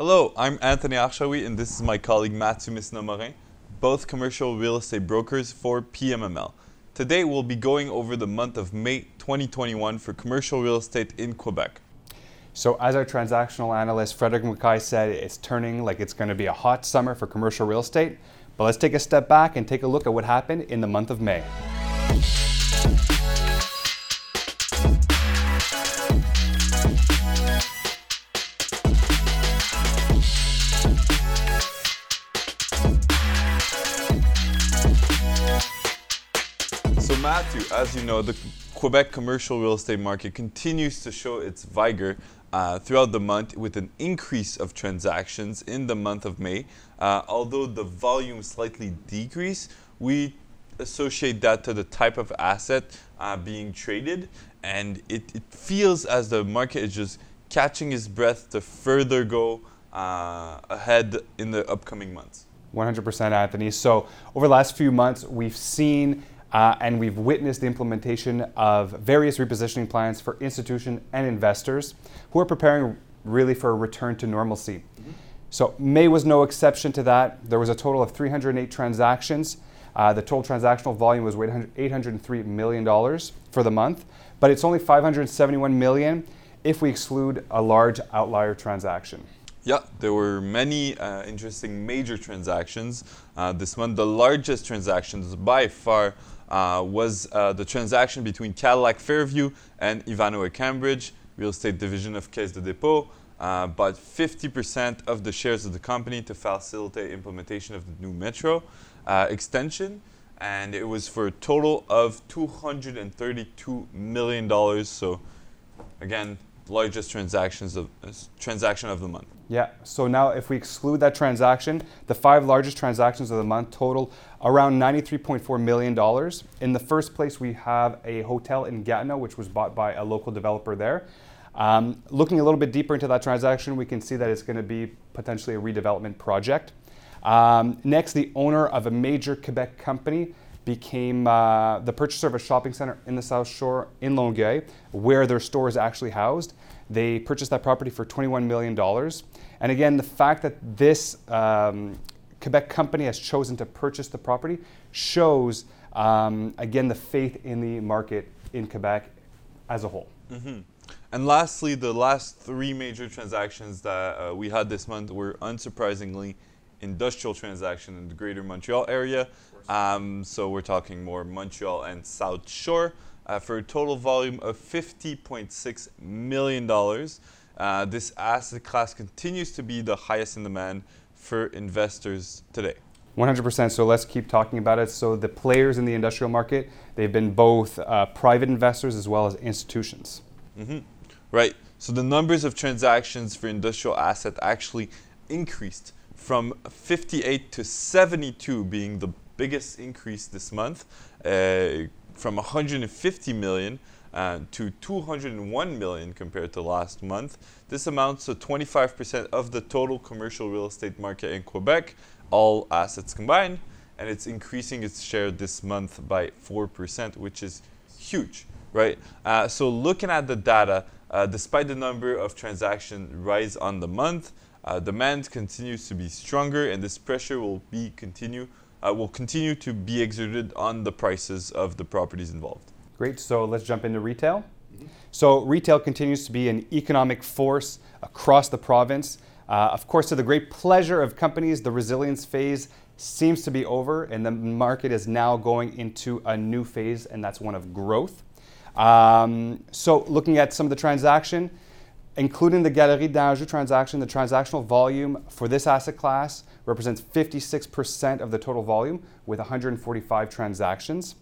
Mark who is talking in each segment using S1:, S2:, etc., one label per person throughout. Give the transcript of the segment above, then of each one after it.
S1: Hello, I'm Anthony Arshawi, and this is my colleague Mathieu Misnomorin, both commercial real estate brokers for PMML. Today, we'll be going over the month of May 2021 for commercial real estate in Quebec.
S2: So, as our transactional analyst Frederick Mackay said, it's turning like it's going to be a hot summer for commercial real estate. But let's take a step back and take a look at what happened in the month of May.
S1: As you know, the Quebec commercial real estate market continues to show its vigor uh, throughout the month with an increase of transactions in the month of May. Uh, although the volume slightly decreased, we associate that to the type of asset uh, being traded, and it, it, feels as the market is just catching its breath to further go uh, ahead in the upcoming months.
S2: 100% Anthony. So, over the last few months, we've seen uh, and we've witnessed the implementation of various repositioning plans for institutions and investors who are preparing really for a return to normalcy. Mm-hmm. So, May was no exception to that. There was a total of 308 transactions. Uh, the total transactional volume was $803 million for the month, but it's only 571 million if we exclude a large outlier transaction.
S1: Yeah, there were many uh, interesting major transactions uh, this month. The largest transactions by far uh, was uh, the transaction between Cadillac Fairview and Ivanhoé Cambridge, real estate division of Caisse de Dépôt, uh, bought 50% of the shares of the company to facilitate implementation of the new metro uh, extension. And it was for a total of $232 million. So, again, largest transactions of uh, transaction of the month.
S2: Yeah. So now, if we exclude that transaction, the five largest transactions of the month total around $93.4 million. In the first place, we have a hotel in Gatineau, which was bought by a local developer there. Um, looking a little bit deeper into that transaction, we can see that it's going to be potentially a redevelopment project. Um, next, the owner of a major Quebec company became uh, the purchaser of a shopping center in the South Shore in Longueuil, where their store is actually housed. They purchased that property for $21 million. And again, the fact that this um, Quebec company has chosen to purchase the property shows, um, again, the faith in the market in Quebec as a whole.
S1: Mm-hmm. And lastly, the last three major transactions that uh, we had this month were unsurprisingly industrial transaction in the greater Montreal area. Um, so we're talking more Montreal and South Shore uh, for a total volume of $50.6 million. Uh, this asset class continues to be the highest in demand for investors today.
S2: 100%. So let's keep talking about it. So the players in the industrial market, they've been both uh, private investors as well as institutions.
S1: Mm-hmm. Right. So the numbers of transactions for industrial asset actually increased from 58 to 72 being the biggest increase this month, uh, from 150 million uh, to 201 million compared to last month. This amounts to 25% of the total commercial real estate market in Quebec, all assets combined, and it's increasing its share this month by 4%, which is huge, right? Uh, so looking at the data, uh, despite the number of transactions rise on the month, uh, demand continues to be stronger, and this pressure will be continue uh, will continue to be exerted on the prices of the properties involved.
S2: Great. So let's jump into retail. Mm-hmm. So retail continues to be an economic force across the province. Uh, of course, to the great pleasure of companies, the resilience phase seems to be over, and the market is now going into a new phase, and that's one of growth. Um, so, looking at some of the transaction, including the Galeries d'Anjou transaction, the transactional volume for this asset class represents 56% of the total volume with 145 transactions.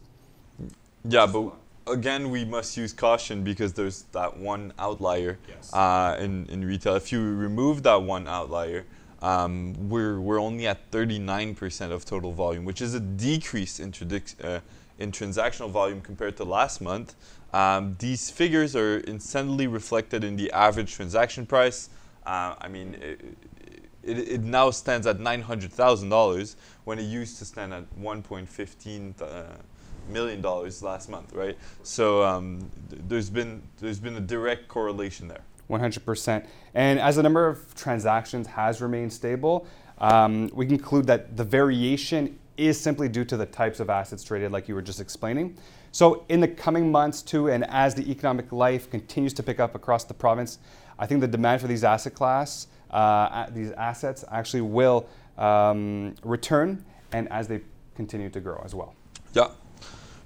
S1: Yeah, but again, we must use caution because there's that one outlier yes. uh, in, in retail. If you remove that one outlier, um, we're, we're only at 39% of total volume, which is a decrease in, tradi- uh, in transactional volume compared to last month. Um, these figures are instantly reflected in the average transaction price. Uh, I mean, it, it, it, now stands at $900,000 when it used to stand at 1.15 uh, million dollars last month, right? So um, th- there's been there's been a direct correlation there.
S2: 100%. And as the number of transactions has remained stable, um, we conclude that the variation is simply due to the types of assets traded, like you were just explaining. So, in the coming months, too, and as the economic life continues to pick up across the province, I think the demand for these asset class, uh, these assets, actually will um, return, and as they continue to grow as well.
S1: Yeah.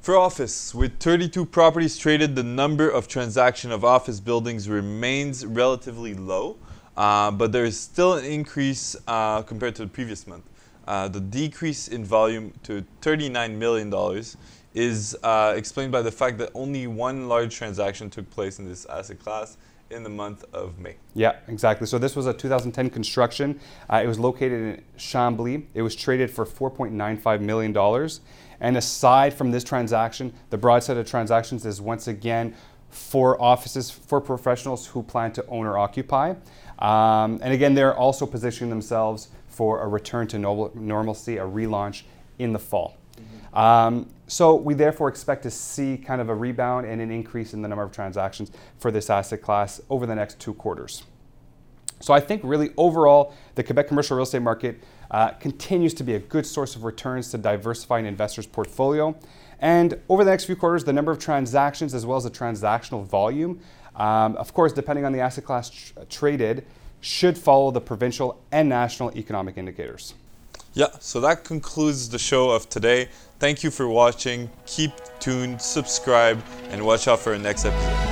S1: For office, with 32 properties traded, the number of transaction of office buildings remains relatively low, uh, but there is still an increase uh, compared to the previous month. Uh, the decrease in volume to $39 million is uh, explained by the fact that only one large transaction took place in this asset class in the month of May.
S2: Yeah, exactly. So this was a 2010 construction. Uh, it was located in Chambly. It was traded for $4.95 million. And aside from this transaction, the broad set of transactions is once again for offices, for professionals who plan to own or occupy. Um, and again, they're also positioning themselves for a return to normalcy, a relaunch in the fall. Mm-hmm. Um, so we therefore expect to see kind of a rebound and an increase in the number of transactions for this asset class over the next two quarters. So I think really overall, the Quebec commercial real estate market uh, continues to be a good source of returns to diversify an investor's portfolio. And over the next few quarters, the number of transactions as well as the transactional volume, um, of course, depending on the asset class tr- traded, should follow the provincial and national economic indicators.
S1: Yeah, so that concludes the show of today. Thank you for watching. Keep tuned, subscribe, and watch out for our next episode.